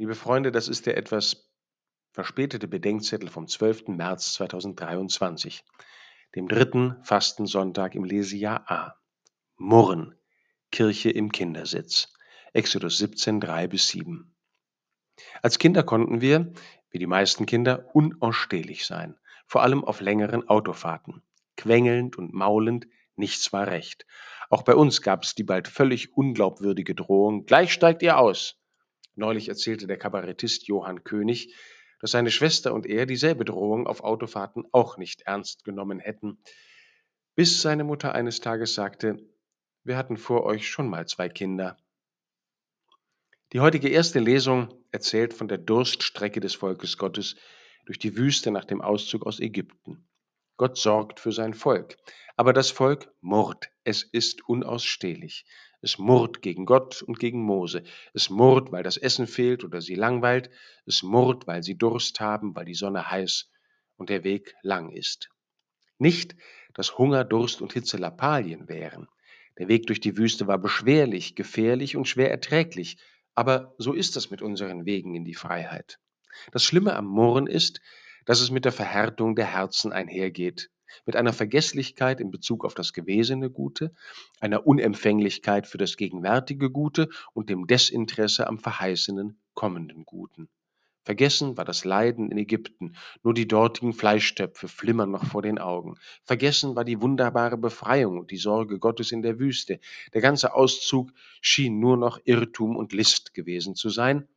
Liebe Freunde, das ist der etwas verspätete Bedenkzettel vom 12. März 2023, dem dritten Fastensonntag im Lesejahr A. Murren, Kirche im Kindersitz. Exodus 17, 3 bis 7. Als Kinder konnten wir, wie die meisten Kinder, unausstehlich sein, vor allem auf längeren Autofahrten. Quengelnd und maulend, nichts war recht. Auch bei uns gab es die bald völlig unglaubwürdige Drohung, gleich steigt ihr aus. Neulich erzählte der Kabarettist Johann König, dass seine Schwester und er dieselbe Drohung auf Autofahrten auch nicht ernst genommen hätten, bis seine Mutter eines Tages sagte, wir hatten vor euch schon mal zwei Kinder. Die heutige erste Lesung erzählt von der Durststrecke des Volkes Gottes durch die Wüste nach dem Auszug aus Ägypten. Gott sorgt für sein Volk, aber das Volk murrt, es ist unausstehlich. Es murrt gegen Gott und gegen Mose. Es murrt, weil das Essen fehlt oder sie langweilt. Es murrt, weil sie Durst haben, weil die Sonne heiß und der Weg lang ist. Nicht, dass Hunger, Durst und Hitze Lappalien wären. Der Weg durch die Wüste war beschwerlich, gefährlich und schwer erträglich, aber so ist es mit unseren Wegen in die Freiheit. Das Schlimme am Murren ist, dass es mit der Verhärtung der Herzen einhergeht, mit einer Vergesslichkeit in Bezug auf das gewesene Gute, einer Unempfänglichkeit für das gegenwärtige Gute und dem Desinteresse am verheißenen kommenden Guten. Vergessen war das Leiden in Ägypten, nur die dortigen Fleischtöpfe flimmern noch vor den Augen. Vergessen war die wunderbare Befreiung und die Sorge Gottes in der Wüste. Der ganze Auszug schien nur noch Irrtum und List gewesen zu sein,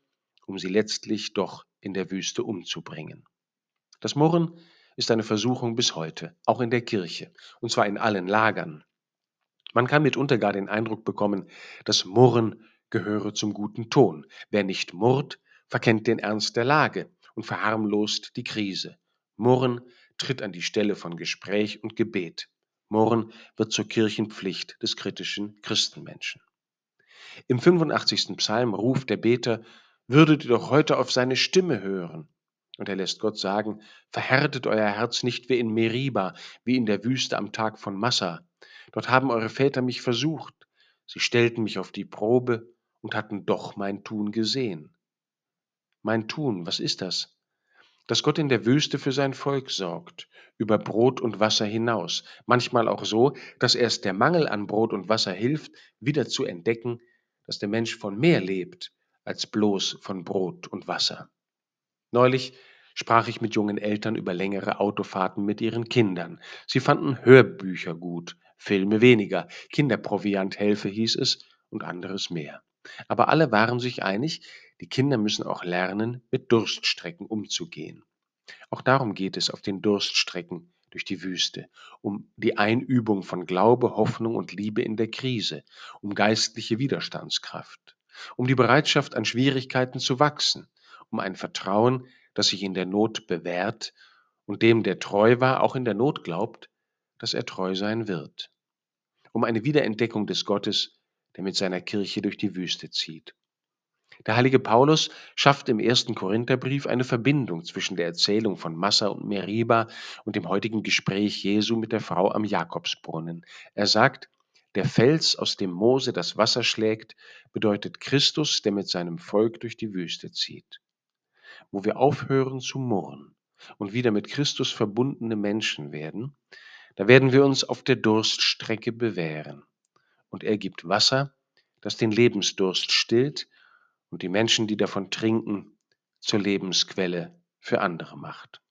um sie letztlich doch in der Wüste umzubringen. Das Murren ist eine Versuchung bis heute, auch in der Kirche, und zwar in allen Lagern. Man kann mitunter gar den Eindruck bekommen, das Murren gehöre zum guten Ton. Wer nicht murrt, verkennt den Ernst der Lage und verharmlost die Krise. Murren tritt an die Stelle von Gespräch und Gebet. Murren wird zur Kirchenpflicht des kritischen Christenmenschen. Im 85. Psalm ruft der Beter, würdet ihr doch heute auf seine Stimme hören. Und er lässt Gott sagen, verhärtet euer Herz nicht wie in Meriba, wie in der Wüste am Tag von Massa. Dort haben eure Väter mich versucht. Sie stellten mich auf die Probe und hatten doch mein Tun gesehen. Mein Tun, was ist das? Dass Gott in der Wüste für sein Volk sorgt, über Brot und Wasser hinaus, manchmal auch so, dass erst der Mangel an Brot und Wasser hilft, wieder zu entdecken, dass der Mensch von mehr lebt als bloß von Brot und Wasser. Neulich sprach ich mit jungen Eltern über längere Autofahrten mit ihren Kindern. Sie fanden Hörbücher gut, Filme weniger, Kinderproviant helfe hieß es und anderes mehr. Aber alle waren sich einig, die Kinder müssen auch lernen, mit Durststrecken umzugehen. Auch darum geht es auf den Durststrecken durch die Wüste, um die Einübung von Glaube, Hoffnung und Liebe in der Krise, um geistliche Widerstandskraft, um die Bereitschaft, an Schwierigkeiten zu wachsen, um ein Vertrauen, das sich in der Not bewährt und dem, der treu war, auch in der Not glaubt, dass er treu sein wird. Um eine Wiederentdeckung des Gottes, der mit seiner Kirche durch die Wüste zieht. Der heilige Paulus schafft im ersten Korintherbrief eine Verbindung zwischen der Erzählung von Massa und Meriba und dem heutigen Gespräch Jesu mit der Frau am Jakobsbrunnen. Er sagt, der Fels, aus dem Mose das Wasser schlägt, bedeutet Christus, der mit seinem Volk durch die Wüste zieht wo wir aufhören zu murren und wieder mit Christus verbundene Menschen werden, da werden wir uns auf der Durststrecke bewähren. Und er gibt Wasser, das den Lebensdurst stillt und die Menschen, die davon trinken, zur Lebensquelle für andere macht.